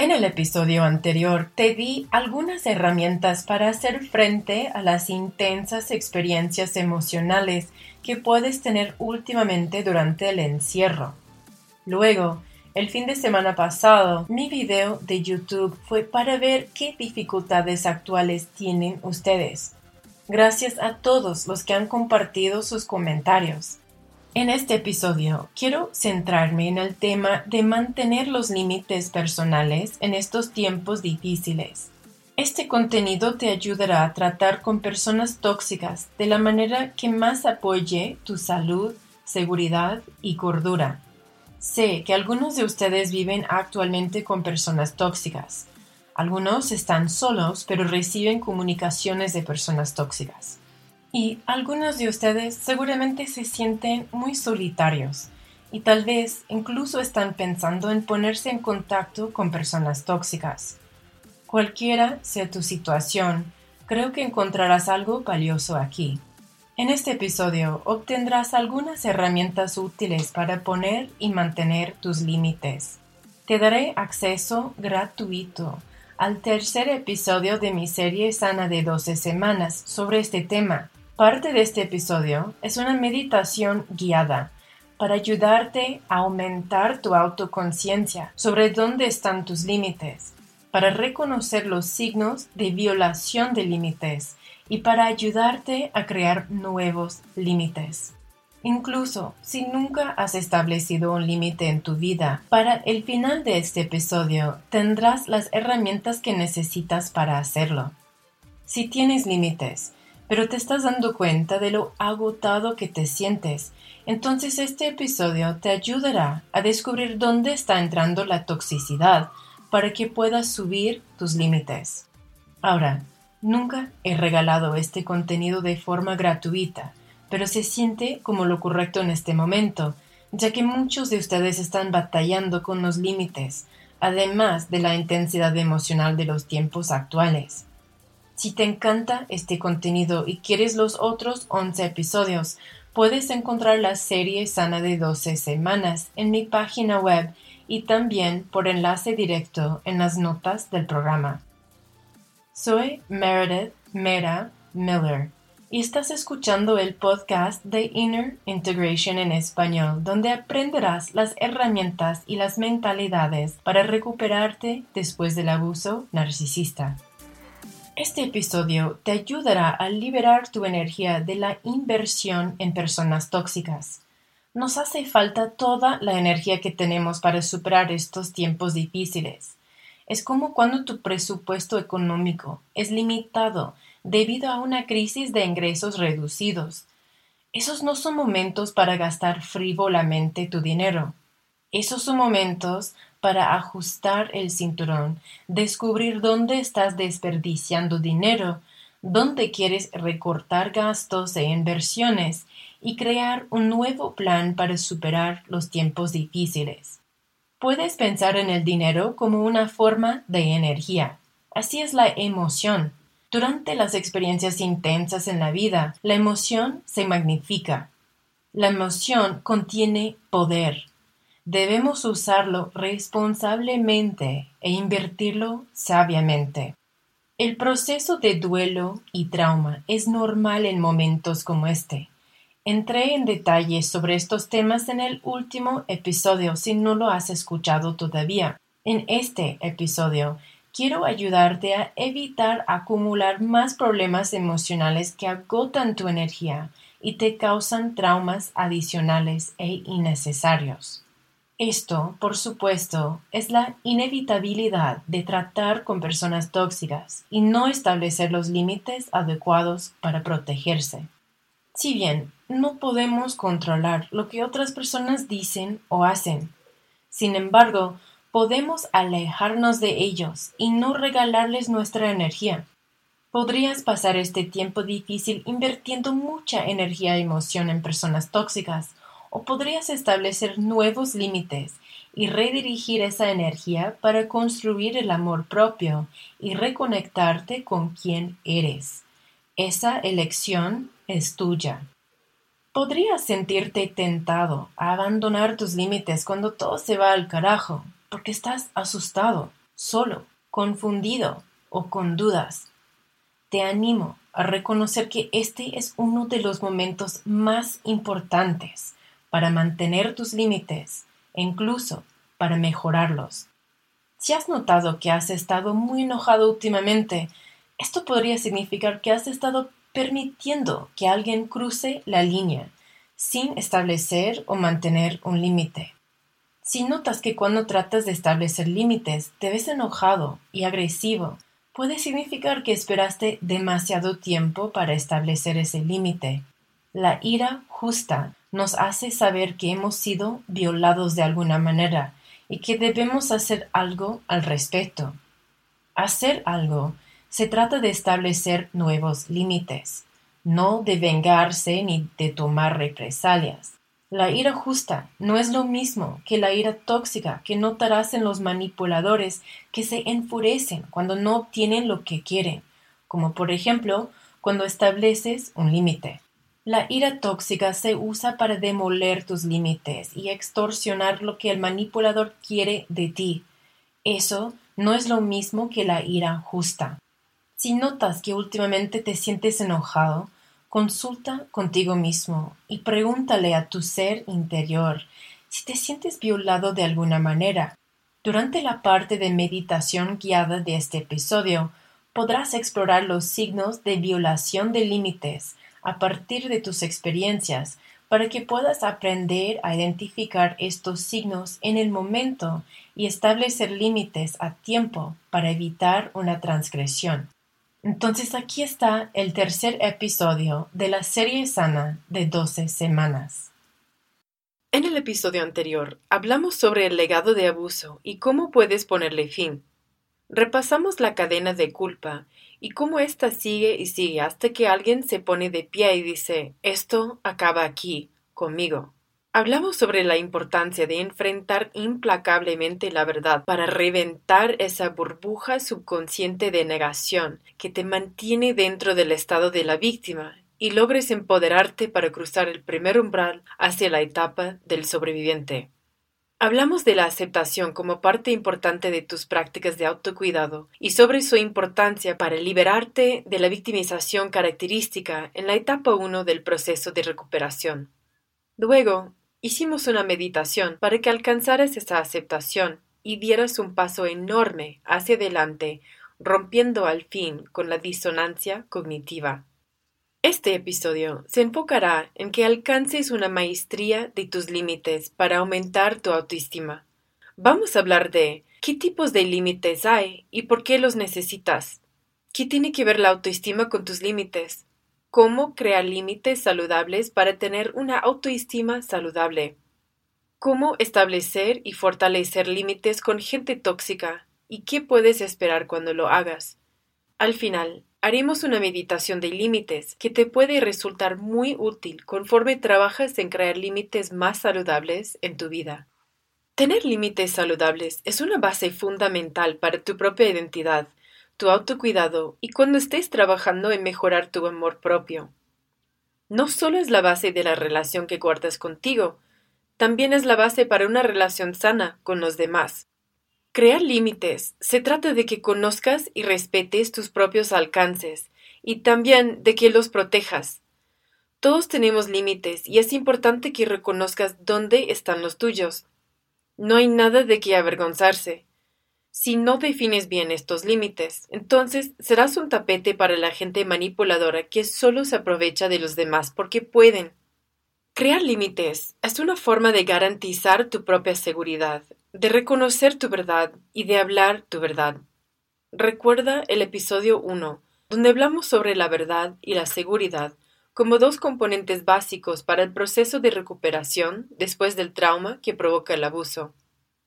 En el episodio anterior te di algunas herramientas para hacer frente a las intensas experiencias emocionales que puedes tener últimamente durante el encierro. Luego, el fin de semana pasado, mi video de YouTube fue para ver qué dificultades actuales tienen ustedes. Gracias a todos los que han compartido sus comentarios. En este episodio quiero centrarme en el tema de mantener los límites personales en estos tiempos difíciles. Este contenido te ayudará a tratar con personas tóxicas de la manera que más apoye tu salud, seguridad y cordura. Sé que algunos de ustedes viven actualmente con personas tóxicas. Algunos están solos pero reciben comunicaciones de personas tóxicas. Y algunos de ustedes seguramente se sienten muy solitarios y tal vez incluso están pensando en ponerse en contacto con personas tóxicas. Cualquiera sea tu situación, creo que encontrarás algo valioso aquí. En este episodio obtendrás algunas herramientas útiles para poner y mantener tus límites. Te daré acceso gratuito al tercer episodio de mi serie Sana de 12 semanas sobre este tema Parte de este episodio es una meditación guiada para ayudarte a aumentar tu autoconciencia sobre dónde están tus límites, para reconocer los signos de violación de límites y para ayudarte a crear nuevos límites. Incluso si nunca has establecido un límite en tu vida, para el final de este episodio tendrás las herramientas que necesitas para hacerlo. Si tienes límites, pero te estás dando cuenta de lo agotado que te sientes. Entonces este episodio te ayudará a descubrir dónde está entrando la toxicidad para que puedas subir tus límites. Ahora, nunca he regalado este contenido de forma gratuita, pero se siente como lo correcto en este momento, ya que muchos de ustedes están batallando con los límites, además de la intensidad emocional de los tiempos actuales. Si te encanta este contenido y quieres los otros 11 episodios, puedes encontrar la serie Sana de 12 semanas en mi página web y también por enlace directo en las notas del programa. Soy Meredith Mera Miller y estás escuchando el podcast de Inner Integration en español, donde aprenderás las herramientas y las mentalidades para recuperarte después del abuso narcisista. Este episodio te ayudará a liberar tu energía de la inversión en personas tóxicas. Nos hace falta toda la energía que tenemos para superar estos tiempos difíciles. Es como cuando tu presupuesto económico es limitado debido a una crisis de ingresos reducidos. Esos no son momentos para gastar frívolamente tu dinero. Esos son momentos para ajustar el cinturón, descubrir dónde estás desperdiciando dinero, dónde quieres recortar gastos e inversiones y crear un nuevo plan para superar los tiempos difíciles. Puedes pensar en el dinero como una forma de energía. Así es la emoción. Durante las experiencias intensas en la vida, la emoción se magnifica. La emoción contiene poder. Debemos usarlo responsablemente e invertirlo sabiamente. El proceso de duelo y trauma es normal en momentos como este. Entré en detalles sobre estos temas en el último episodio si no lo has escuchado todavía. En este episodio quiero ayudarte a evitar acumular más problemas emocionales que agotan tu energía y te causan traumas adicionales e innecesarios. Esto, por supuesto, es la inevitabilidad de tratar con personas tóxicas y no establecer los límites adecuados para protegerse. Si bien no podemos controlar lo que otras personas dicen o hacen, sin embargo, podemos alejarnos de ellos y no regalarles nuestra energía. Podrías pasar este tiempo difícil invirtiendo mucha energía y emoción en personas tóxicas o podrías establecer nuevos límites y redirigir esa energía para construir el amor propio y reconectarte con quien eres. Esa elección es tuya. Podrías sentirte tentado a abandonar tus límites cuando todo se va al carajo, porque estás asustado. solo, confundido o con dudas. Te animo a reconocer que este es uno de los momentos más importantes para mantener tus límites e incluso para mejorarlos. Si has notado que has estado muy enojado últimamente, esto podría significar que has estado permitiendo que alguien cruce la línea sin establecer o mantener un límite. Si notas que cuando tratas de establecer límites te ves enojado y agresivo, puede significar que esperaste demasiado tiempo para establecer ese límite. La ira justa nos hace saber que hemos sido violados de alguna manera y que debemos hacer algo al respecto. Hacer algo se trata de establecer nuevos límites, no de vengarse ni de tomar represalias. La ira justa no es lo mismo que la ira tóxica que notarás en los manipuladores que se enfurecen cuando no obtienen lo que quieren, como por ejemplo cuando estableces un límite. La ira tóxica se usa para demoler tus límites y extorsionar lo que el manipulador quiere de ti. Eso no es lo mismo que la ira justa. Si notas que últimamente te sientes enojado, consulta contigo mismo y pregúntale a tu ser interior si te sientes violado de alguna manera. Durante la parte de meditación guiada de este episodio, podrás explorar los signos de violación de límites a partir de tus experiencias para que puedas aprender a identificar estos signos en el momento y establecer límites a tiempo para evitar una transgresión. Entonces aquí está el tercer episodio de la serie sana de 12 semanas. En el episodio anterior hablamos sobre el legado de abuso y cómo puedes ponerle fin. Repasamos la cadena de culpa y cómo ésta sigue y sigue hasta que alguien se pone de pie y dice esto acaba aquí, conmigo. Hablamos sobre la importancia de enfrentar implacablemente la verdad para reventar esa burbuja subconsciente de negación que te mantiene dentro del estado de la víctima y logres empoderarte para cruzar el primer umbral hacia la etapa del sobreviviente. Hablamos de la aceptación como parte importante de tus prácticas de autocuidado y sobre su importancia para liberarte de la victimización característica en la etapa 1 del proceso de recuperación. Luego, hicimos una meditación para que alcanzaras esa aceptación y dieras un paso enorme hacia adelante, rompiendo al fin con la disonancia cognitiva. Este episodio se enfocará en que alcances una maestría de tus límites para aumentar tu autoestima. Vamos a hablar de qué tipos de límites hay y por qué los necesitas. ¿Qué tiene que ver la autoestima con tus límites? ¿Cómo crear límites saludables para tener una autoestima saludable? ¿Cómo establecer y fortalecer límites con gente tóxica? ¿Y qué puedes esperar cuando lo hagas? Al final, Haremos una meditación de límites que te puede resultar muy útil conforme trabajas en crear límites más saludables en tu vida. Tener límites saludables es una base fundamental para tu propia identidad, tu autocuidado y cuando estés trabajando en mejorar tu amor propio. No solo es la base de la relación que guardas contigo, también es la base para una relación sana con los demás. Crear límites se trata de que conozcas y respetes tus propios alcances y también de que los protejas. Todos tenemos límites y es importante que reconozcas dónde están los tuyos. No hay nada de qué avergonzarse. Si no defines bien estos límites, entonces serás un tapete para la gente manipuladora que solo se aprovecha de los demás porque pueden. Crear límites es una forma de garantizar tu propia seguridad de reconocer tu verdad y de hablar tu verdad. Recuerda el episodio 1, donde hablamos sobre la verdad y la seguridad como dos componentes básicos para el proceso de recuperación después del trauma que provoca el abuso.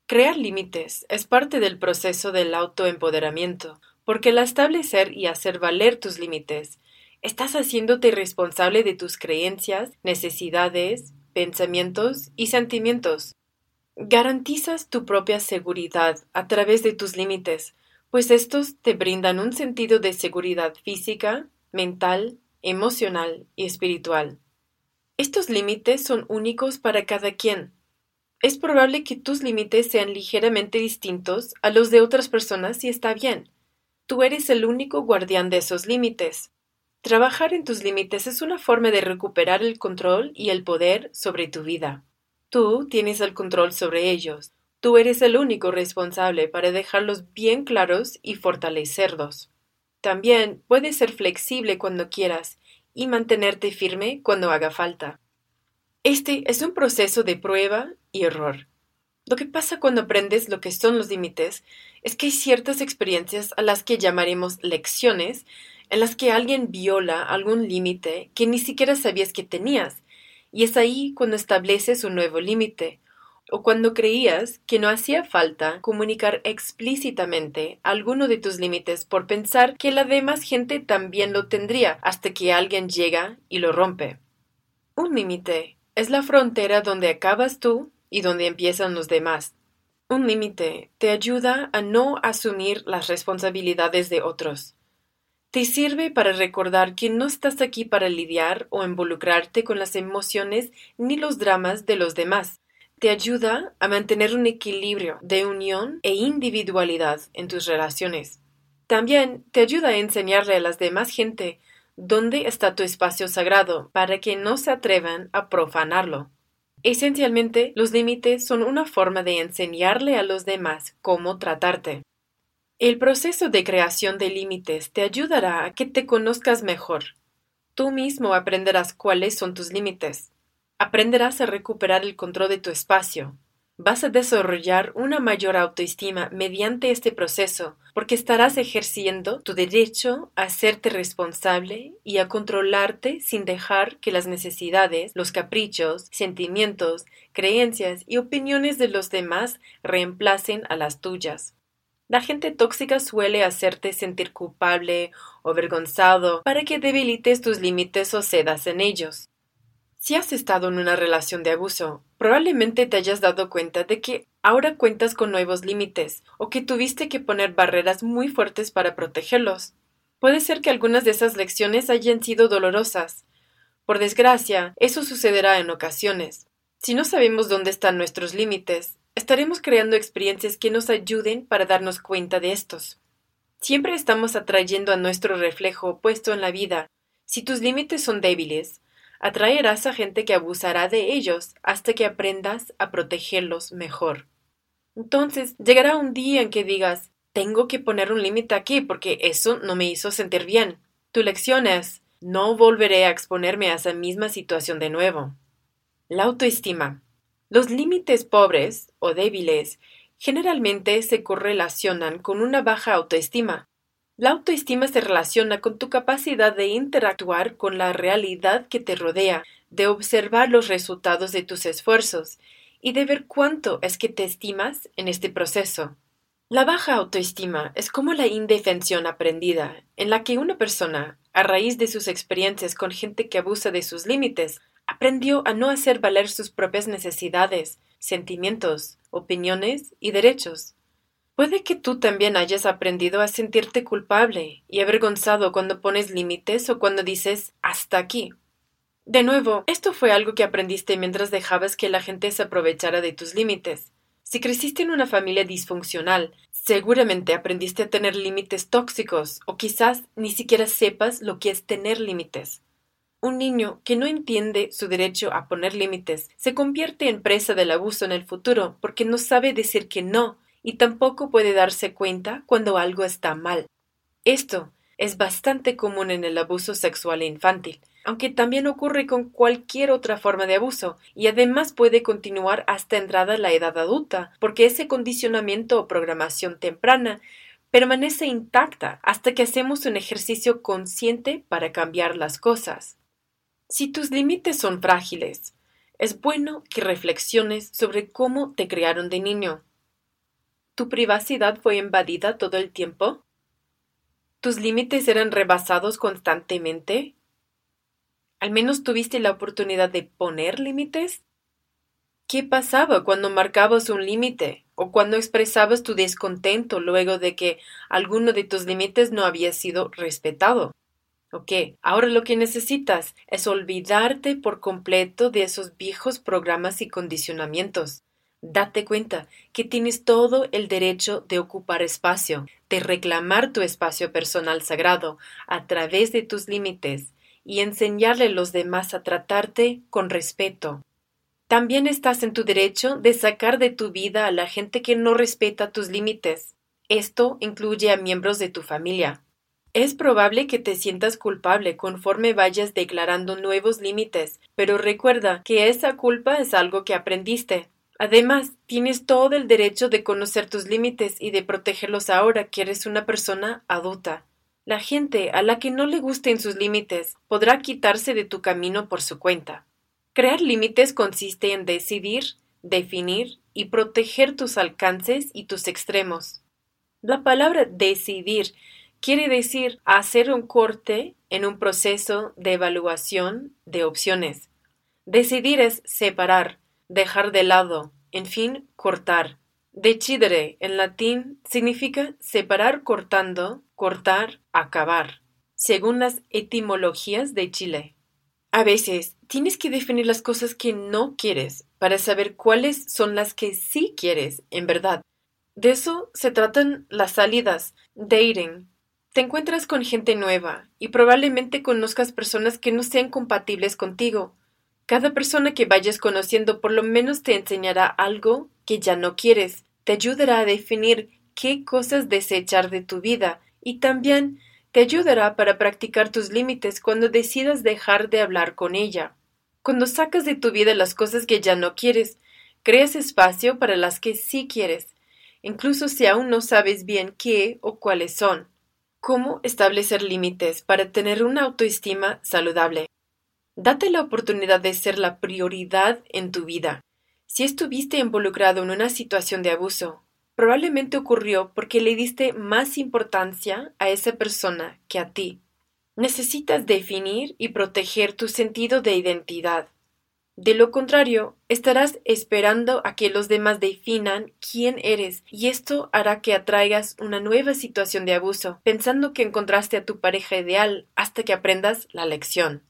Crear límites es parte del proceso del autoempoderamiento, porque al establecer y hacer valer tus límites, estás haciéndote responsable de tus creencias, necesidades, pensamientos y sentimientos. Garantizas tu propia seguridad a través de tus límites, pues estos te brindan un sentido de seguridad física, mental, emocional y espiritual. Estos límites son únicos para cada quien. Es probable que tus límites sean ligeramente distintos a los de otras personas y está bien. Tú eres el único guardián de esos límites. Trabajar en tus límites es una forma de recuperar el control y el poder sobre tu vida. Tú tienes el control sobre ellos. Tú eres el único responsable para dejarlos bien claros y fortalecerlos. También puedes ser flexible cuando quieras y mantenerte firme cuando haga falta. Este es un proceso de prueba y error. Lo que pasa cuando aprendes lo que son los límites es que hay ciertas experiencias a las que llamaremos lecciones en las que alguien viola algún límite que ni siquiera sabías que tenías, y es ahí cuando estableces un nuevo límite, o cuando creías que no hacía falta comunicar explícitamente alguno de tus límites por pensar que la demás gente también lo tendría hasta que alguien llega y lo rompe. Un límite es la frontera donde acabas tú y donde empiezan los demás. Un límite te ayuda a no asumir las responsabilidades de otros. Te sirve para recordar que no estás aquí para lidiar o involucrarte con las emociones ni los dramas de los demás. Te ayuda a mantener un equilibrio de unión e individualidad en tus relaciones. También te ayuda a enseñarle a las demás gente dónde está tu espacio sagrado para que no se atrevan a profanarlo. Esencialmente, los límites son una forma de enseñarle a los demás cómo tratarte. El proceso de creación de límites te ayudará a que te conozcas mejor. Tú mismo aprenderás cuáles son tus límites. Aprenderás a recuperar el control de tu espacio, Vas a desarrollar una mayor autoestima mediante este proceso, porque estarás ejerciendo tu derecho a hacerte responsable y a controlarte sin dejar que las necesidades, los caprichos, sentimientos, creencias y opiniones de los demás reemplacen a las tuyas. La gente tóxica suele hacerte sentir culpable o avergonzado para que debilites tus límites o cedas en ellos. Si has estado en una relación de abuso, probablemente te hayas dado cuenta de que ahora cuentas con nuevos límites o que tuviste que poner barreras muy fuertes para protegerlos. Puede ser que algunas de esas lecciones hayan sido dolorosas. Por desgracia, eso sucederá en ocasiones. Si no sabemos dónde están nuestros límites, estaremos creando experiencias que nos ayuden para darnos cuenta de estos. Siempre estamos atrayendo a nuestro reflejo opuesto en la vida. Si tus límites son débiles, atraerás a gente que abusará de ellos hasta que aprendas a protegerlos mejor. Entonces llegará un día en que digas tengo que poner un límite aquí porque eso no me hizo sentir bien. Tu lección es no volveré a exponerme a esa misma situación de nuevo. La autoestima. Los límites pobres o débiles generalmente se correlacionan con una baja autoestima, la autoestima se relaciona con tu capacidad de interactuar con la realidad que te rodea, de observar los resultados de tus esfuerzos y de ver cuánto es que te estimas en este proceso. La baja autoestima es como la indefensión aprendida, en la que una persona, a raíz de sus experiencias con gente que abusa de sus límites, aprendió a no hacer valer sus propias necesidades, sentimientos, opiniones y derechos. Puede que tú también hayas aprendido a sentirte culpable y avergonzado cuando pones límites o cuando dices hasta aquí. De nuevo, esto fue algo que aprendiste mientras dejabas que la gente se aprovechara de tus límites. Si creciste en una familia disfuncional, seguramente aprendiste a tener límites tóxicos o quizás ni siquiera sepas lo que es tener límites. Un niño que no entiende su derecho a poner límites se convierte en presa del abuso en el futuro porque no sabe decir que no y tampoco puede darse cuenta cuando algo está mal. Esto es bastante común en el abuso sexual infantil, aunque también ocurre con cualquier otra forma de abuso, y además puede continuar hasta entrada la edad adulta, porque ese condicionamiento o programación temprana permanece intacta hasta que hacemos un ejercicio consciente para cambiar las cosas. Si tus límites son frágiles, es bueno que reflexiones sobre cómo te criaron de niño. ¿Tu privacidad fue invadida todo el tiempo? ¿Tus límites eran rebasados constantemente? ¿Al menos tuviste la oportunidad de poner límites? ¿Qué pasaba cuando marcabas un límite o cuando expresabas tu descontento luego de que alguno de tus límites no había sido respetado? Ok, ahora lo que necesitas es olvidarte por completo de esos viejos programas y condicionamientos. Date cuenta que tienes todo el derecho de ocupar espacio, de reclamar tu espacio personal sagrado a través de tus límites y enseñarle a los demás a tratarte con respeto. También estás en tu derecho de sacar de tu vida a la gente que no respeta tus límites. Esto incluye a miembros de tu familia. Es probable que te sientas culpable conforme vayas declarando nuevos límites, pero recuerda que esa culpa es algo que aprendiste. Además, tienes todo el derecho de conocer tus límites y de protegerlos ahora que eres una persona adulta. La gente a la que no le gusten sus límites podrá quitarse de tu camino por su cuenta. Crear límites consiste en decidir, definir y proteger tus alcances y tus extremos. La palabra decidir quiere decir hacer un corte en un proceso de evaluación de opciones. Decidir es separar, dejar de lado, en fin, cortar. Decidere en latín significa separar cortando, cortar, acabar, según las etimologías de Chile. A veces tienes que definir las cosas que no quieres para saber cuáles son las que sí quieres, en verdad. De eso se tratan las salidas, dating, te encuentras con gente nueva y probablemente conozcas personas que no sean compatibles contigo. Cada persona que vayas conociendo por lo menos te enseñará algo que ya no quieres, te ayudará a definir qué cosas desechar de tu vida y también te ayudará para practicar tus límites cuando decidas dejar de hablar con ella. Cuando sacas de tu vida las cosas que ya no quieres, creas espacio para las que sí quieres, incluso si aún no sabes bien qué o cuáles son. ¿Cómo establecer límites para tener una autoestima saludable? Date la oportunidad de ser la prioridad en tu vida. Si estuviste involucrado en una situación de abuso, probablemente ocurrió porque le diste más importancia a esa persona que a ti. Necesitas definir y proteger tu sentido de identidad. De lo contrario, estarás esperando a que los demás definan quién eres y esto hará que atraigas una nueva situación de abuso, pensando que encontraste a tu pareja ideal hasta que aprendas la lección.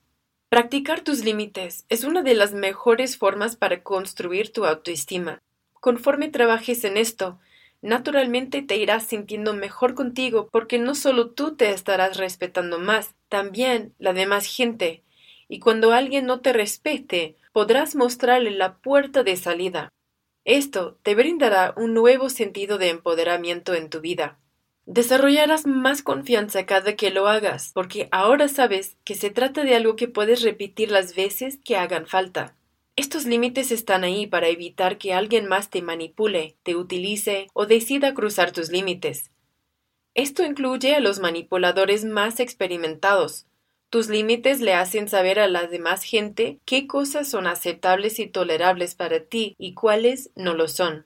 Practicar tus límites es una de las mejores formas para construir tu autoestima. Conforme trabajes en esto, naturalmente te irás sintiendo mejor contigo porque no solo tú te estarás respetando más, también la demás gente. Y cuando alguien no te respete, podrás mostrarle la puerta de salida. Esto te brindará un nuevo sentido de empoderamiento en tu vida. Desarrollarás más confianza cada que lo hagas, porque ahora sabes que se trata de algo que puedes repetir las veces que hagan falta. Estos límites están ahí para evitar que alguien más te manipule, te utilice o decida cruzar tus límites. Esto incluye a los manipuladores más experimentados, tus límites le hacen saber a la demás gente qué cosas son aceptables y tolerables para ti y cuáles no lo son.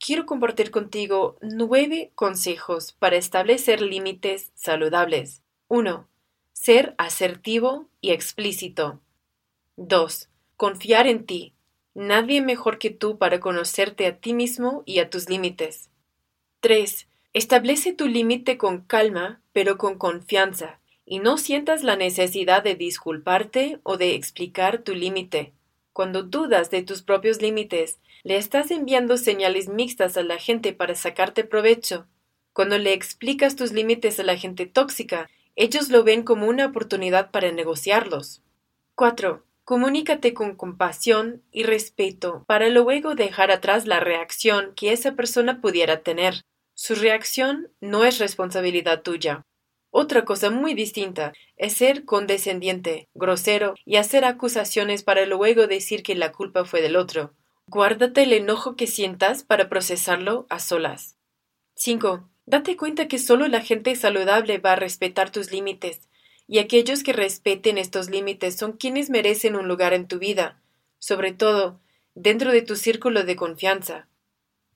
Quiero compartir contigo nueve consejos para establecer límites saludables. 1. Ser asertivo y explícito. 2. Confiar en ti. Nadie mejor que tú para conocerte a ti mismo y a tus límites. 3. Establece tu límite con calma, pero con confianza y no sientas la necesidad de disculparte o de explicar tu límite. Cuando dudas de tus propios límites, le estás enviando señales mixtas a la gente para sacarte provecho. Cuando le explicas tus límites a la gente tóxica, ellos lo ven como una oportunidad para negociarlos. 4. Comunícate con compasión y respeto para luego dejar atrás la reacción que esa persona pudiera tener. Su reacción no es responsabilidad tuya. Otra cosa muy distinta es ser condescendiente, grosero y hacer acusaciones para luego decir que la culpa fue del otro. Guárdate el enojo que sientas para procesarlo a solas. 5. Date cuenta que solo la gente saludable va a respetar tus límites, y aquellos que respeten estos límites son quienes merecen un lugar en tu vida, sobre todo dentro de tu círculo de confianza.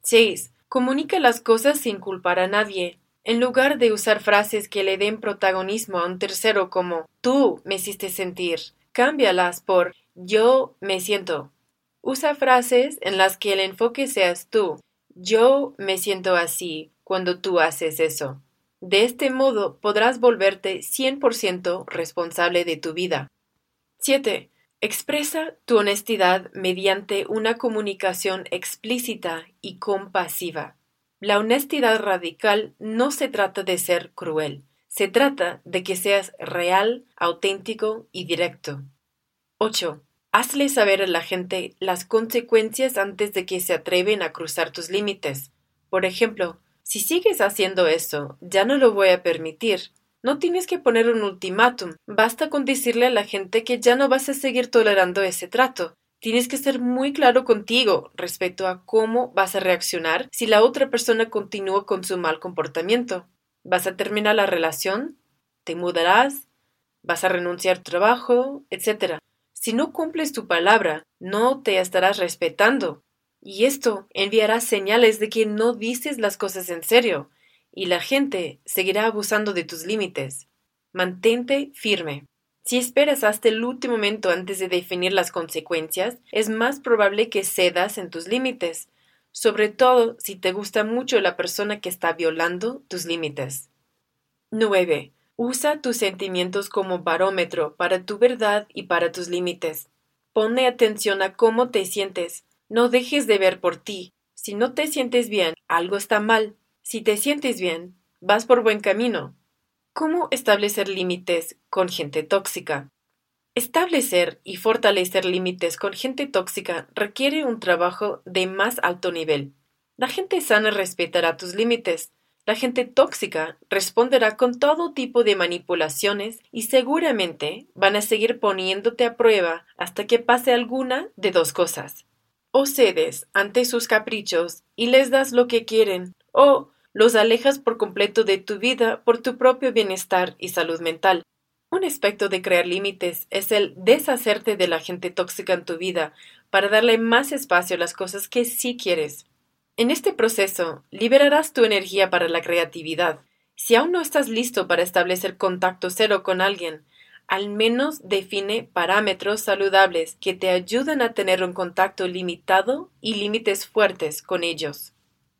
6. Comunica las cosas sin culpar a nadie, en lugar de usar frases que le den protagonismo a un tercero como tú me hiciste sentir, cámbialas por yo me siento. Usa frases en las que el enfoque seas tú. Yo me siento así cuando tú haces eso. De este modo podrás volverte 100% responsable de tu vida. 7. Expresa tu honestidad mediante una comunicación explícita y compasiva. La honestidad radical no se trata de ser cruel, se trata de que seas real, auténtico y directo. 8. Hazle saber a la gente las consecuencias antes de que se atreven a cruzar tus límites. Por ejemplo, si sigues haciendo eso, ya no lo voy a permitir. No tienes que poner un ultimátum, basta con decirle a la gente que ya no vas a seguir tolerando ese trato. Tienes que ser muy claro contigo respecto a cómo vas a reaccionar si la otra persona continúa con su mal comportamiento. ¿Vas a terminar la relación? ¿Te mudarás? ¿Vas a renunciar a tu trabajo? etcétera. Si no cumples tu palabra, no te estarás respetando. Y esto enviará señales de que no dices las cosas en serio, y la gente seguirá abusando de tus límites. Mantente firme. Si esperas hasta el último momento antes de definir las consecuencias, es más probable que cedas en tus límites, sobre todo si te gusta mucho la persona que está violando tus límites. 9. Usa tus sentimientos como barómetro para tu verdad y para tus límites. Pone atención a cómo te sientes. No dejes de ver por ti. Si no te sientes bien, algo está mal. Si te sientes bien, vas por buen camino. ¿Cómo establecer límites con gente tóxica? Establecer y fortalecer límites con gente tóxica requiere un trabajo de más alto nivel. La gente sana respetará tus límites. La gente tóxica responderá con todo tipo de manipulaciones y seguramente van a seguir poniéndote a prueba hasta que pase alguna de dos cosas. O cedes ante sus caprichos y les das lo que quieren, o los alejas por completo de tu vida por tu propio bienestar y salud mental. Un aspecto de crear límites es el deshacerte de la gente tóxica en tu vida para darle más espacio a las cosas que sí quieres. En este proceso, liberarás tu energía para la creatividad. Si aún no estás listo para establecer contacto cero con alguien, al menos define parámetros saludables que te ayuden a tener un contacto limitado y límites fuertes con ellos.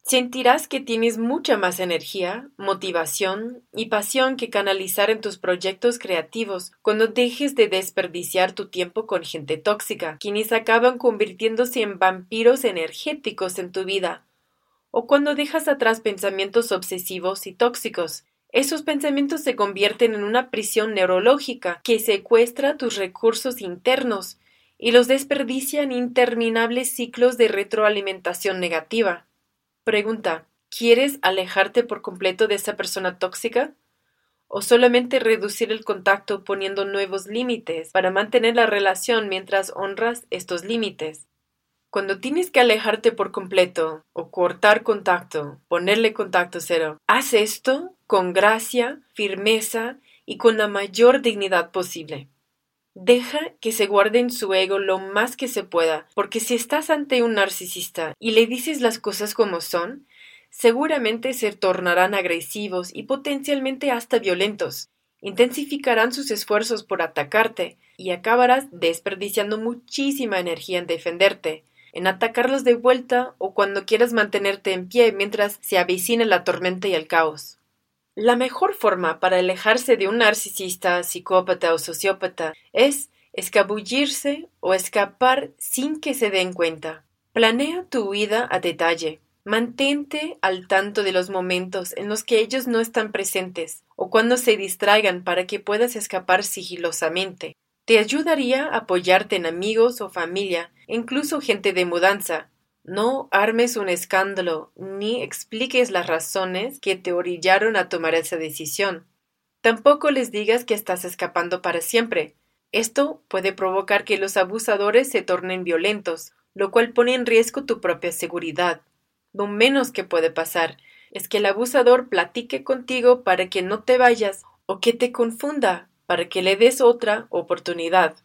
Sentirás que tienes mucha más energía, motivación y pasión que canalizar en tus proyectos creativos cuando dejes de desperdiciar tu tiempo con gente tóxica, quienes acaban convirtiéndose en vampiros energéticos en tu vida, o cuando dejas atrás pensamientos obsesivos y tóxicos. Esos pensamientos se convierten en una prisión neurológica que secuestra tus recursos internos y los desperdicia en interminables ciclos de retroalimentación negativa. Pregunta: ¿Quieres alejarte por completo de esa persona tóxica? ¿O solamente reducir el contacto poniendo nuevos límites para mantener la relación mientras honras estos límites? Cuando tienes que alejarte por completo o cortar contacto, ponerle contacto cero, haz esto con gracia, firmeza y con la mayor dignidad posible. Deja que se guarde en su ego lo más que se pueda, porque si estás ante un narcisista y le dices las cosas como son, seguramente se tornarán agresivos y potencialmente hasta violentos. Intensificarán sus esfuerzos por atacarte y acabarás desperdiciando muchísima energía en defenderte, en atacarlos de vuelta o cuando quieras mantenerte en pie mientras se avecina la tormenta y el caos. La mejor forma para alejarse de un narcisista, psicópata o sociópata es escabullirse o escapar sin que se den cuenta. Planea tu huida a detalle. Mantente al tanto de los momentos en los que ellos no están presentes o cuando se distraigan para que puedas escapar sigilosamente. Te ayudaría apoyarte en amigos o familia, incluso gente de mudanza, no armes un escándalo ni expliques las razones que te orillaron a tomar esa decisión. Tampoco les digas que estás escapando para siempre. Esto puede provocar que los abusadores se tornen violentos, lo cual pone en riesgo tu propia seguridad. Lo menos que puede pasar es que el abusador platique contigo para que no te vayas o que te confunda para que le des otra oportunidad.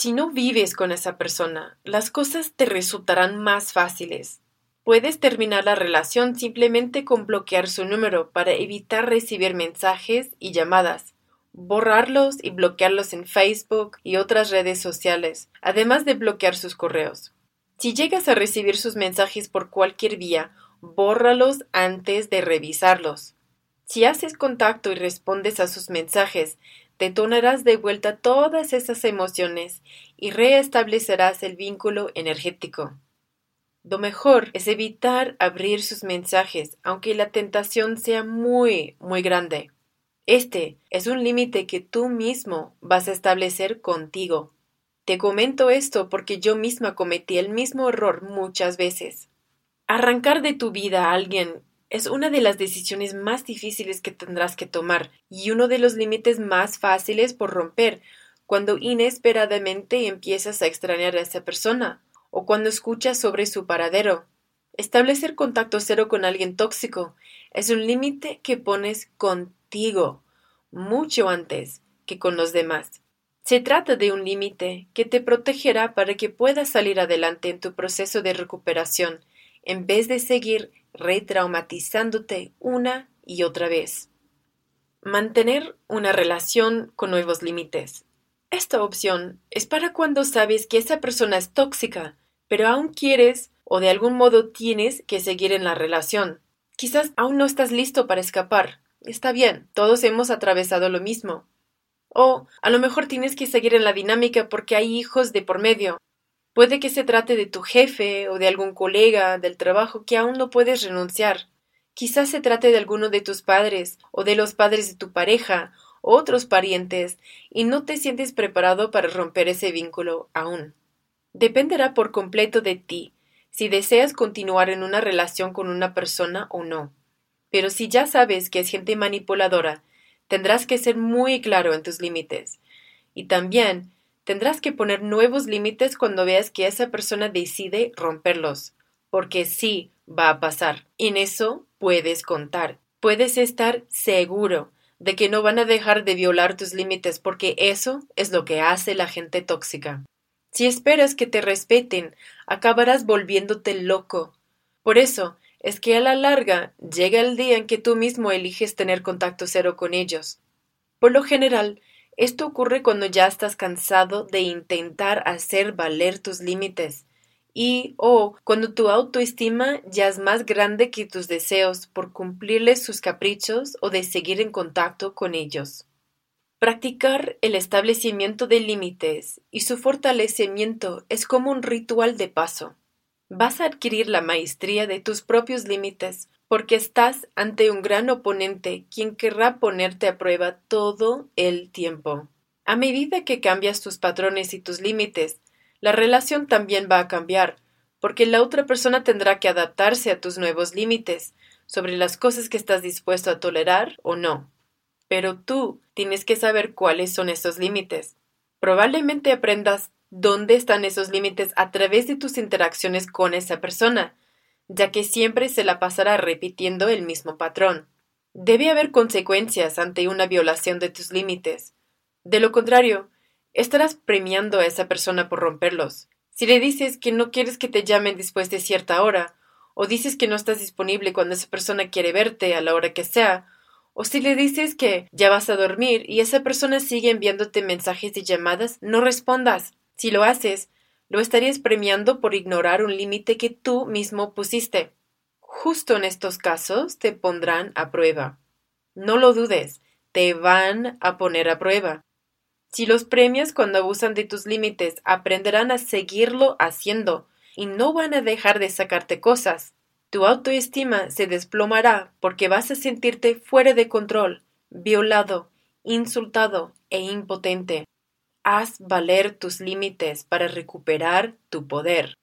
Si no vives con esa persona, las cosas te resultarán más fáciles. Puedes terminar la relación simplemente con bloquear su número para evitar recibir mensajes y llamadas, borrarlos y bloquearlos en Facebook y otras redes sociales, además de bloquear sus correos. Si llegas a recibir sus mensajes por cualquier vía, bórralos antes de revisarlos. Si haces contacto y respondes a sus mensajes, detonarás de vuelta todas esas emociones y reestablecerás el vínculo energético. Lo mejor es evitar abrir sus mensajes, aunque la tentación sea muy, muy grande. Este es un límite que tú mismo vas a establecer contigo. Te comento esto porque yo misma cometí el mismo error muchas veces. Arrancar de tu vida a alguien es una de las decisiones más difíciles que tendrás que tomar y uno de los límites más fáciles por romper cuando inesperadamente empiezas a extrañar a esa persona o cuando escuchas sobre su paradero. Establecer contacto cero con alguien tóxico es un límite que pones contigo mucho antes que con los demás. Se trata de un límite que te protegerá para que puedas salir adelante en tu proceso de recuperación, en vez de seguir retraumatizándote una y otra vez. Mantener una relación con nuevos límites. Esta opción es para cuando sabes que esa persona es tóxica, pero aún quieres o de algún modo tienes que seguir en la relación. Quizás aún no estás listo para escapar. Está bien, todos hemos atravesado lo mismo. O a lo mejor tienes que seguir en la dinámica porque hay hijos de por medio. Puede que se trate de tu jefe o de algún colega del trabajo que aún no puedes renunciar. Quizás se trate de alguno de tus padres o de los padres de tu pareja o otros parientes y no te sientes preparado para romper ese vínculo aún. Dependerá por completo de ti si deseas continuar en una relación con una persona o no. Pero si ya sabes que es gente manipuladora tendrás que ser muy claro en tus límites. Y también tendrás que poner nuevos límites cuando veas que esa persona decide romperlos, porque sí va a pasar. En eso puedes contar. Puedes estar seguro de que no van a dejar de violar tus límites porque eso es lo que hace la gente tóxica. Si esperas que te respeten, acabarás volviéndote loco. Por eso, es que a la larga llega el día en que tú mismo eliges tener contacto cero con ellos. Por lo general, esto ocurre cuando ya estás cansado de intentar hacer valer tus límites y o cuando tu autoestima ya es más grande que tus deseos por cumplirles sus caprichos o de seguir en contacto con ellos. Practicar el establecimiento de límites y su fortalecimiento es como un ritual de paso. Vas a adquirir la maestría de tus propios límites, porque estás ante un gran oponente quien querrá ponerte a prueba todo el tiempo. A medida que cambias tus patrones y tus límites, la relación también va a cambiar, porque la otra persona tendrá que adaptarse a tus nuevos límites sobre las cosas que estás dispuesto a tolerar o no. Pero tú tienes que saber cuáles son esos límites. Probablemente aprendas dónde están esos límites a través de tus interacciones con esa persona, ya que siempre se la pasará repitiendo el mismo patrón. Debe haber consecuencias ante una violación de tus límites. De lo contrario, estarás premiando a esa persona por romperlos. Si le dices que no quieres que te llamen después de cierta hora, o dices que no estás disponible cuando esa persona quiere verte a la hora que sea, o si le dices que ya vas a dormir y esa persona sigue enviándote mensajes y llamadas, no respondas. Si lo haces, lo estarías premiando por ignorar un límite que tú mismo pusiste. Justo en estos casos te pondrán a prueba. No lo dudes, te van a poner a prueba. Si los premias cuando abusan de tus límites, aprenderán a seguirlo haciendo y no van a dejar de sacarte cosas. Tu autoestima se desplomará porque vas a sentirte fuera de control, violado, insultado e impotente. Haz valer tus límites para recuperar tu poder.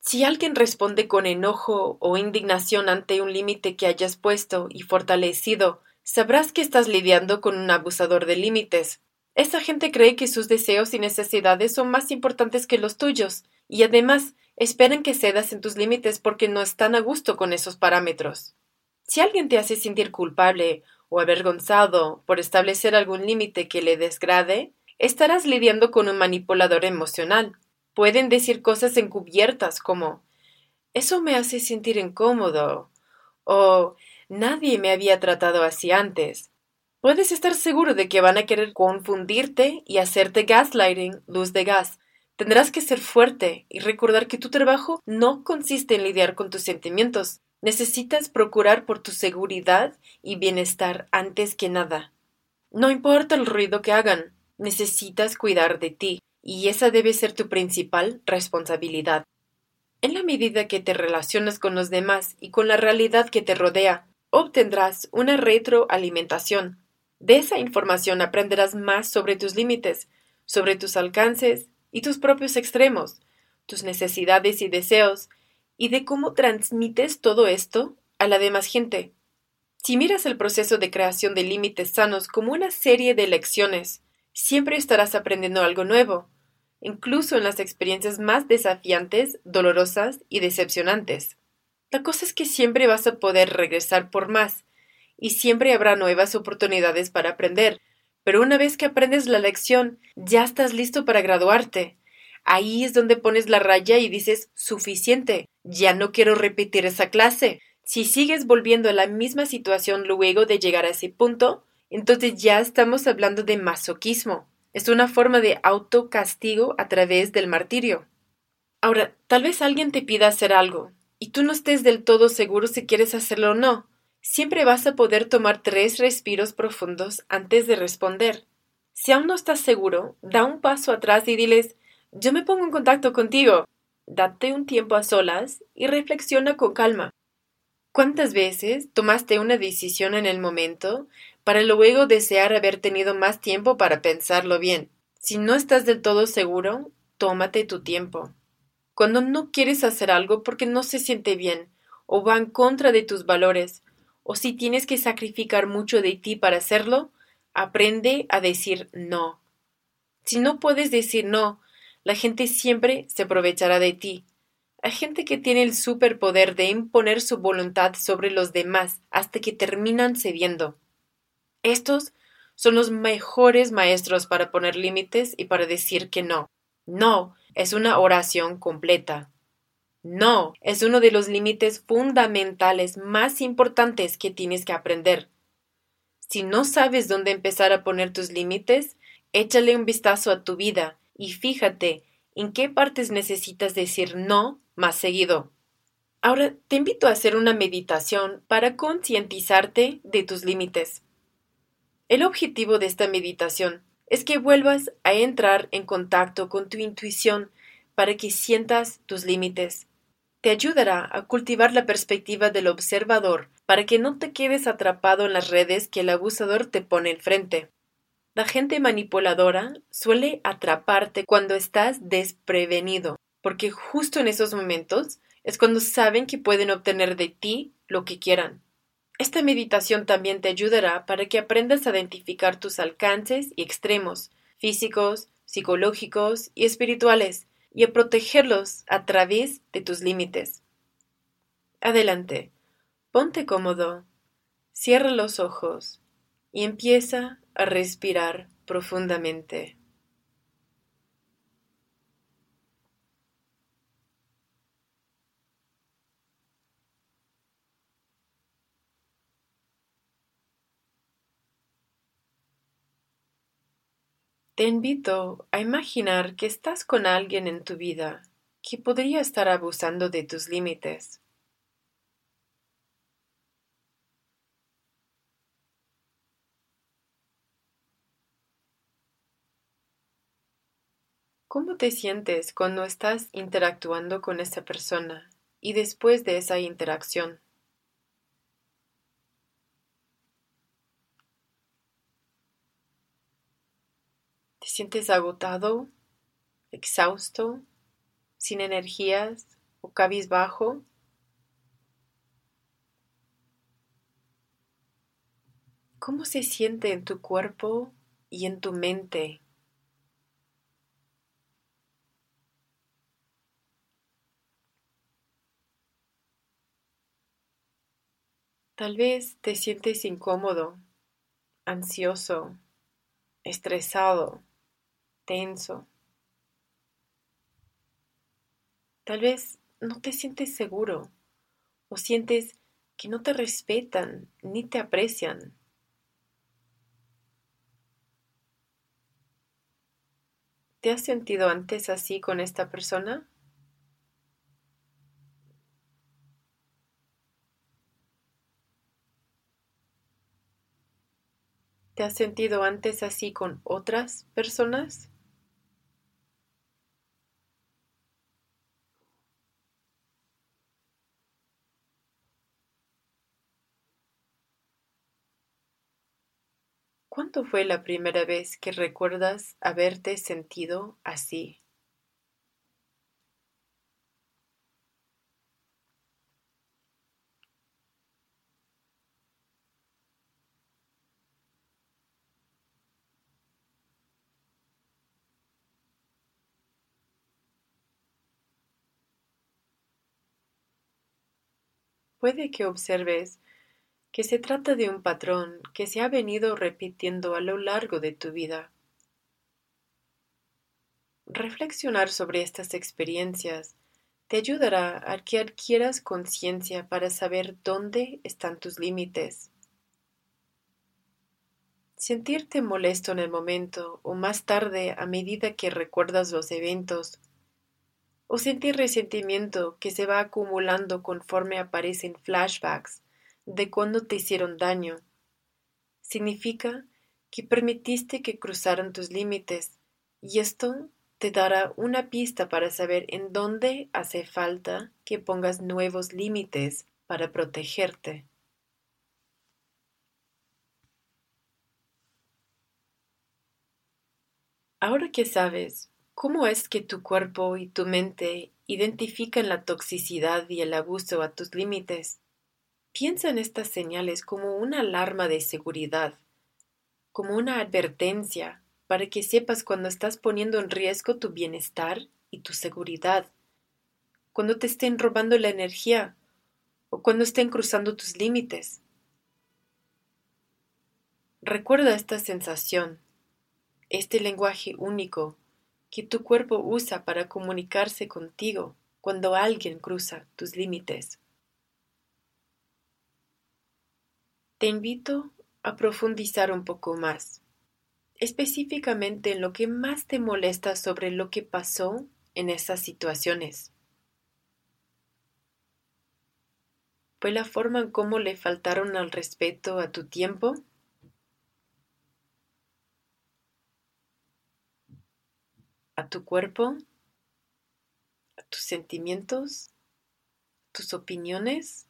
Si alguien responde con enojo o indignación ante un límite que hayas puesto y fortalecido, sabrás que estás lidiando con un abusador de límites. Esa gente cree que sus deseos y necesidades son más importantes que los tuyos, y además esperan que cedas en tus límites porque no están a gusto con esos parámetros. Si alguien te hace sentir culpable o avergonzado por establecer algún límite que le desgrade, estarás lidiando con un manipulador emocional. Pueden decir cosas encubiertas como eso me hace sentir incómodo o nadie me había tratado así antes. Puedes estar seguro de que van a querer confundirte y hacerte gaslighting, luz de gas. Tendrás que ser fuerte y recordar que tu trabajo no consiste en lidiar con tus sentimientos. Necesitas procurar por tu seguridad y bienestar antes que nada. No importa el ruido que hagan, necesitas cuidar de ti, y esa debe ser tu principal responsabilidad. En la medida que te relacionas con los demás y con la realidad que te rodea, obtendrás una retroalimentación. De esa información aprenderás más sobre tus límites, sobre tus alcances y tus propios extremos, tus necesidades y deseos, y de cómo transmites todo esto a la demás gente. Si miras el proceso de creación de límites sanos como una serie de lecciones, siempre estarás aprendiendo algo nuevo, incluso en las experiencias más desafiantes, dolorosas y decepcionantes. La cosa es que siempre vas a poder regresar por más, y siempre habrá nuevas oportunidades para aprender, pero una vez que aprendes la lección, ya estás listo para graduarte. Ahí es donde pones la raya y dices suficiente, ya no quiero repetir esa clase. Si sigues volviendo a la misma situación luego de llegar a ese punto, entonces ya estamos hablando de masoquismo. Es una forma de autocastigo a través del martirio. Ahora, tal vez alguien te pida hacer algo, y tú no estés del todo seguro si quieres hacerlo o no. Siempre vas a poder tomar tres respiros profundos antes de responder. Si aún no estás seguro, da un paso atrás y diles yo me pongo en contacto contigo. Date un tiempo a solas y reflexiona con calma. ¿Cuántas veces tomaste una decisión en el momento para luego desear haber tenido más tiempo para pensarlo bien? Si no estás del todo seguro, tómate tu tiempo. Cuando no quieres hacer algo porque no se siente bien, o va en contra de tus valores, o si tienes que sacrificar mucho de ti para hacerlo, aprende a decir no. Si no puedes decir no, la gente siempre se aprovechará de ti. Hay gente que tiene el superpoder de imponer su voluntad sobre los demás hasta que terminan cediendo. Estos son los mejores maestros para poner límites y para decir que no. No es una oración completa. No es uno de los límites fundamentales más importantes que tienes que aprender. Si no sabes dónde empezar a poner tus límites, échale un vistazo a tu vida y fíjate en qué partes necesitas decir no más seguido. Ahora te invito a hacer una meditación para concientizarte de tus límites. El objetivo de esta meditación es que vuelvas a entrar en contacto con tu intuición para que sientas tus límites. Te ayudará a cultivar la perspectiva del observador para que no te quedes atrapado en las redes que el abusador te pone enfrente. La gente manipuladora suele atraparte cuando estás desprevenido, porque justo en esos momentos es cuando saben que pueden obtener de ti lo que quieran. Esta meditación también te ayudará para que aprendas a identificar tus alcances y extremos, físicos, psicológicos y espirituales, y a protegerlos a través de tus límites. Adelante, ponte cómodo, cierra los ojos y empieza a respirar profundamente. Te invito a imaginar que estás con alguien en tu vida que podría estar abusando de tus límites. ¿Cómo te sientes cuando estás interactuando con esa persona y después de esa interacción? Sientes agotado, exhausto, sin energías o cabizbajo? ¿Cómo se siente en tu cuerpo y en tu mente Tal vez te sientes incómodo, ansioso, estresado, tenso. Tal vez no te sientes seguro o sientes que no te respetan ni te aprecian. ¿Te has sentido antes así con esta persona? ¿Te has sentido antes así con otras personas? ¿Cuándo fue la primera vez que recuerdas haberte sentido así? Puede que observes que se trata de un patrón que se ha venido repitiendo a lo largo de tu vida. Reflexionar sobre estas experiencias te ayudará a que adquieras conciencia para saber dónde están tus límites. Sentirte molesto en el momento o más tarde a medida que recuerdas los eventos, o sentir resentimiento que se va acumulando conforme aparecen flashbacks de cuando te hicieron daño. Significa que permitiste que cruzaran tus límites y esto te dará una pista para saber en dónde hace falta que pongas nuevos límites para protegerte. Ahora que sabes cómo es que tu cuerpo y tu mente identifican la toxicidad y el abuso a tus límites, Piensa en estas señales como una alarma de seguridad, como una advertencia para que sepas cuando estás poniendo en riesgo tu bienestar y tu seguridad, cuando te estén robando la energía o cuando estén cruzando tus límites. Recuerda esta sensación, este lenguaje único que tu cuerpo usa para comunicarse contigo cuando alguien cruza tus límites. Te invito a profundizar un poco más, específicamente en lo que más te molesta sobre lo que pasó en esas situaciones. ¿Fue la forma en cómo le faltaron al respeto a tu tiempo? ¿A tu cuerpo? ¿A tus sentimientos? ¿Tus opiniones?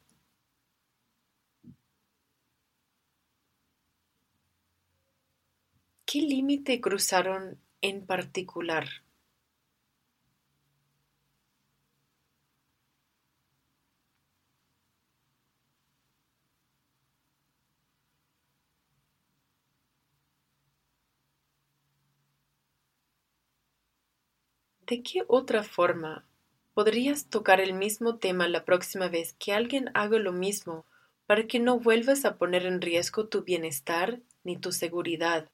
¿Qué límite cruzaron en particular? ¿De qué otra forma podrías tocar el mismo tema la próxima vez que alguien haga lo mismo para que no vuelvas a poner en riesgo tu bienestar ni tu seguridad?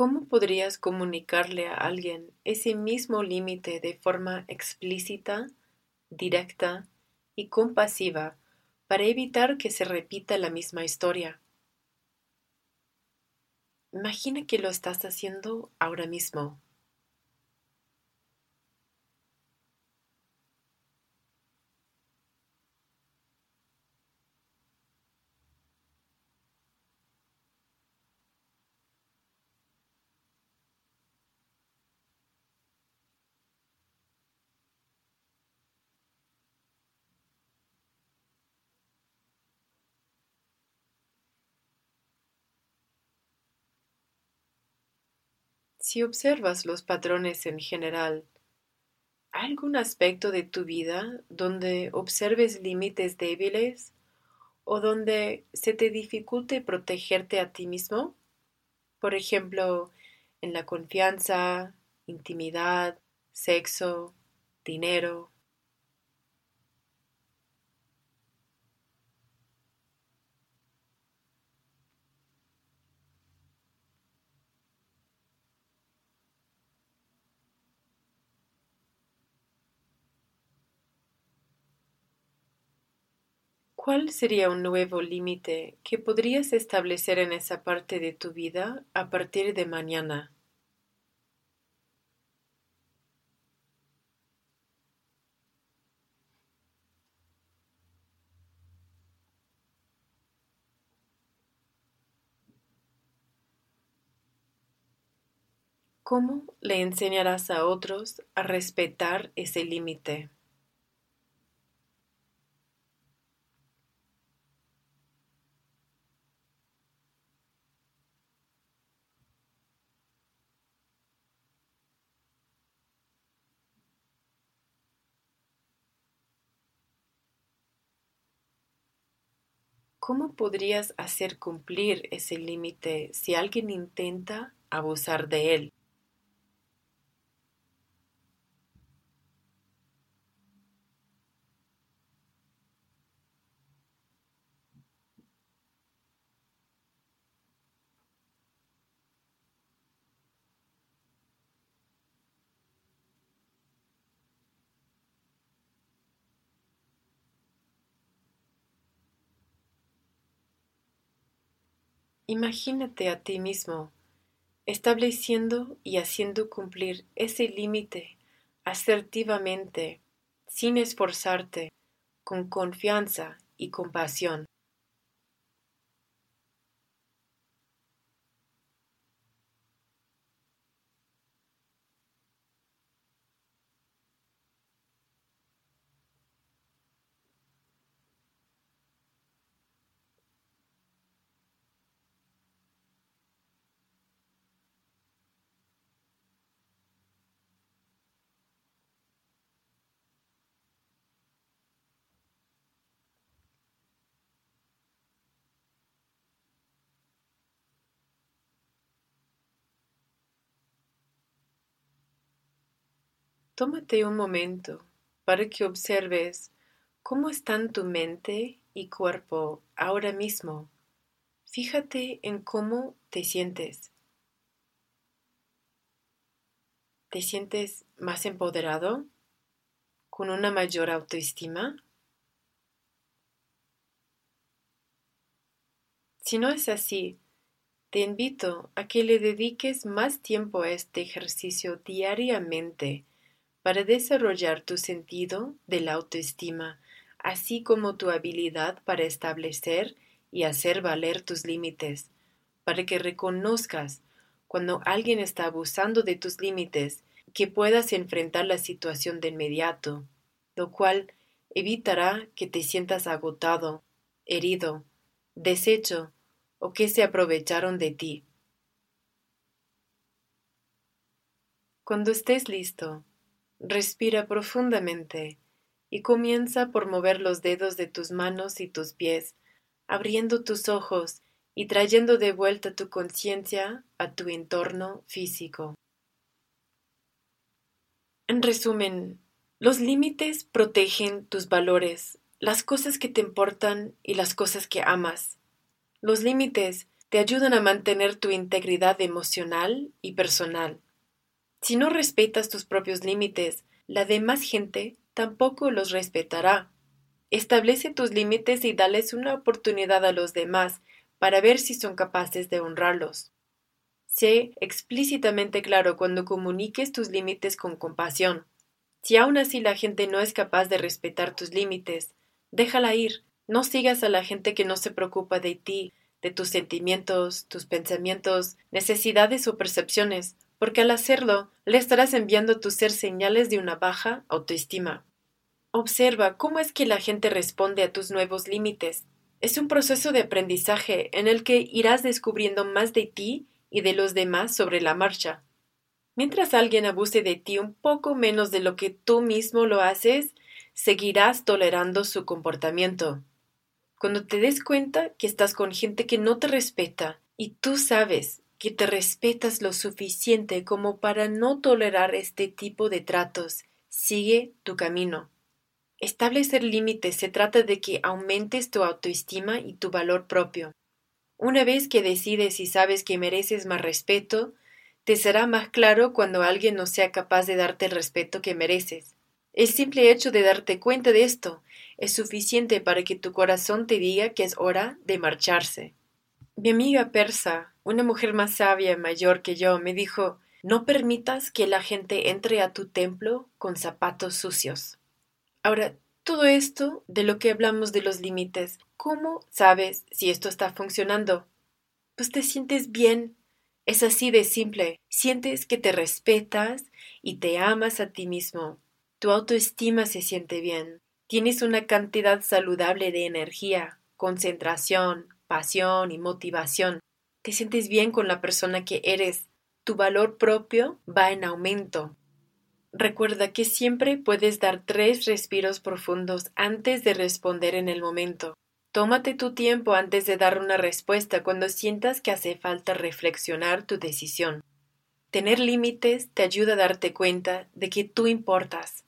¿Cómo podrías comunicarle a alguien ese mismo límite de forma explícita, directa y compasiva para evitar que se repita la misma historia? Imagina que lo estás haciendo ahora mismo. Si observas los patrones en general, ¿hay algún aspecto de tu vida donde observes límites débiles o donde se te dificulte protegerte a ti mismo? Por ejemplo, en la confianza, intimidad, sexo, dinero. ¿Cuál sería un nuevo límite que podrías establecer en esa parte de tu vida a partir de mañana? ¿Cómo le enseñarás a otros a respetar ese límite? ¿Cómo podrías hacer cumplir ese límite si alguien intenta abusar de él? Imagínate a ti mismo estableciendo y haciendo cumplir ese límite asertivamente, sin esforzarte, con confianza y compasión. Tómate un momento para que observes cómo están tu mente y cuerpo ahora mismo. Fíjate en cómo te sientes. ¿Te sientes más empoderado? ¿Con una mayor autoestima? Si no es así, te invito a que le dediques más tiempo a este ejercicio diariamente para desarrollar tu sentido de la autoestima, así como tu habilidad para establecer y hacer valer tus límites, para que reconozcas cuando alguien está abusando de tus límites, que puedas enfrentar la situación de inmediato, lo cual evitará que te sientas agotado, herido, deshecho o que se aprovecharon de ti. Cuando estés listo, Respira profundamente y comienza por mover los dedos de tus manos y tus pies, abriendo tus ojos y trayendo de vuelta tu conciencia a tu entorno físico. En resumen, los límites protegen tus valores, las cosas que te importan y las cosas que amas. Los límites te ayudan a mantener tu integridad emocional y personal. Si no respetas tus propios límites, la demás gente tampoco los respetará. Establece tus límites y dales una oportunidad a los demás para ver si son capaces de honrarlos. Sé explícitamente claro cuando comuniques tus límites con compasión. Si aún así la gente no es capaz de respetar tus límites, déjala ir. No sigas a la gente que no se preocupa de ti, de tus sentimientos, tus pensamientos, necesidades o percepciones, porque al hacerlo le estarás enviando a tu ser señales de una baja autoestima. Observa cómo es que la gente responde a tus nuevos límites. Es un proceso de aprendizaje en el que irás descubriendo más de ti y de los demás sobre la marcha. Mientras alguien abuse de ti un poco menos de lo que tú mismo lo haces, seguirás tolerando su comportamiento. Cuando te des cuenta que estás con gente que no te respeta y tú sabes que te respetas lo suficiente como para no tolerar este tipo de tratos. Sigue tu camino. Establecer límites se trata de que aumentes tu autoestima y tu valor propio. Una vez que decides y sabes que mereces más respeto, te será más claro cuando alguien no sea capaz de darte el respeto que mereces. El simple hecho de darte cuenta de esto es suficiente para que tu corazón te diga que es hora de marcharse. Mi amiga persa, una mujer más sabia y mayor que yo, me dijo no permitas que la gente entre a tu templo con zapatos sucios. Ahora, todo esto de lo que hablamos de los límites, ¿cómo sabes si esto está funcionando? Pues te sientes bien. Es así de simple. Sientes que te respetas y te amas a ti mismo. Tu autoestima se siente bien. Tienes una cantidad saludable de energía, concentración, pasión y motivación. Te sientes bien con la persona que eres. Tu valor propio va en aumento. Recuerda que siempre puedes dar tres respiros profundos antes de responder en el momento. Tómate tu tiempo antes de dar una respuesta cuando sientas que hace falta reflexionar tu decisión. Tener límites te ayuda a darte cuenta de que tú importas.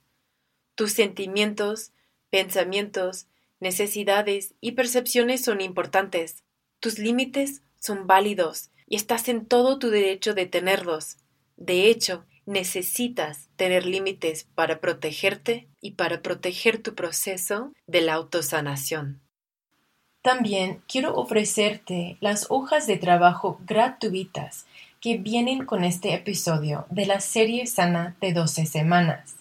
Tus sentimientos, pensamientos, necesidades y percepciones son importantes. Tus límites son válidos y estás en todo tu derecho de tenerlos. De hecho, necesitas tener límites para protegerte y para proteger tu proceso de la autosanación. También quiero ofrecerte las hojas de trabajo gratuitas que vienen con este episodio de la serie sana de 12 semanas.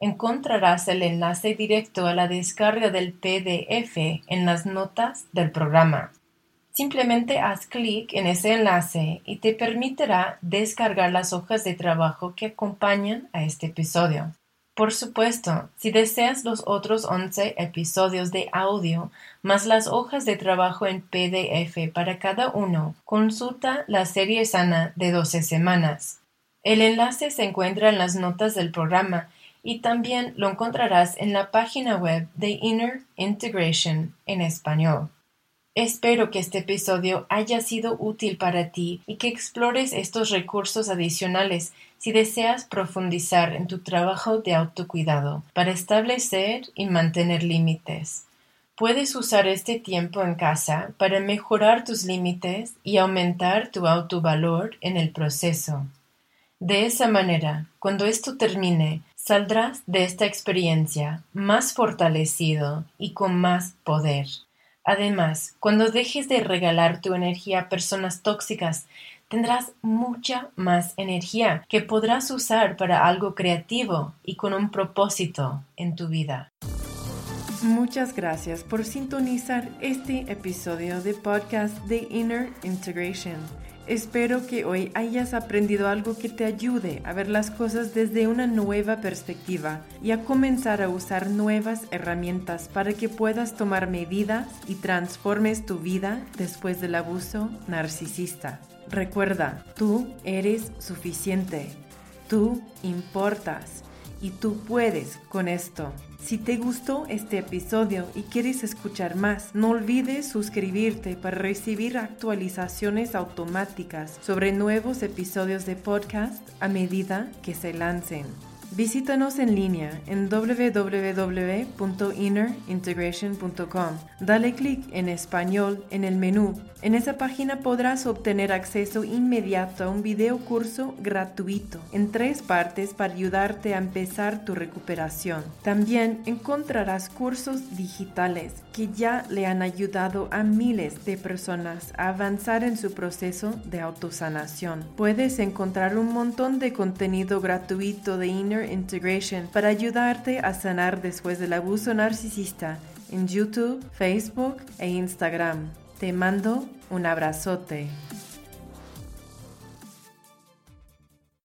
Encontrarás el enlace directo a la descarga del PDF en las notas del programa. Simplemente haz clic en ese enlace y te permitirá descargar las hojas de trabajo que acompañan a este episodio. Por supuesto, si deseas los otros 11 episodios de audio más las hojas de trabajo en PDF para cada uno, consulta la serie sana de 12 semanas. El enlace se encuentra en las notas del programa y también lo encontrarás en la página web de Inner Integration en español. Espero que este episodio haya sido útil para ti y que explores estos recursos adicionales si deseas profundizar en tu trabajo de autocuidado para establecer y mantener límites. Puedes usar este tiempo en casa para mejorar tus límites y aumentar tu autovalor en el proceso. De esa manera, cuando esto termine, saldrás de esta experiencia más fortalecido y con más poder. Además, cuando dejes de regalar tu energía a personas tóxicas, tendrás mucha más energía que podrás usar para algo creativo y con un propósito en tu vida. Muchas gracias por sintonizar este episodio de podcast de Inner Integration. Espero que hoy hayas aprendido algo que te ayude a ver las cosas desde una nueva perspectiva y a comenzar a usar nuevas herramientas para que puedas tomar medidas y transformes tu vida después del abuso narcisista. Recuerda, tú eres suficiente, tú importas y tú puedes con esto. Si te gustó este episodio y quieres escuchar más, no olvides suscribirte para recibir actualizaciones automáticas sobre nuevos episodios de podcast a medida que se lancen. Visítanos en línea en www.innerintegration.com. Dale clic en español en el menú. En esa página podrás obtener acceso inmediato a un video curso gratuito en tres partes para ayudarte a empezar tu recuperación. También encontrarás cursos digitales que ya le han ayudado a miles de personas a avanzar en su proceso de autosanación. Puedes encontrar un montón de contenido gratuito de Inner Integration para ayudarte a sanar después del abuso narcisista en YouTube, Facebook e Instagram. Te mando un abrazote.